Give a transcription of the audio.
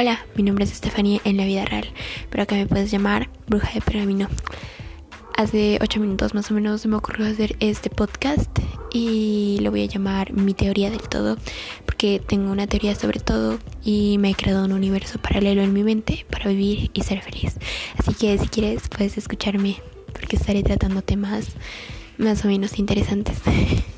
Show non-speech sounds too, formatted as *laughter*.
Hola, mi nombre es Estefanía en la vida real, pero que me puedes llamar Bruja de Pergamino. Hace 8 minutos más o menos se me ocurrió hacer este podcast y lo voy a llamar mi teoría del todo, porque tengo una teoría sobre todo y me he creado un universo paralelo en mi mente para vivir y ser feliz. Así que si quieres puedes escucharme, porque estaré tratando temas más o menos interesantes. *laughs*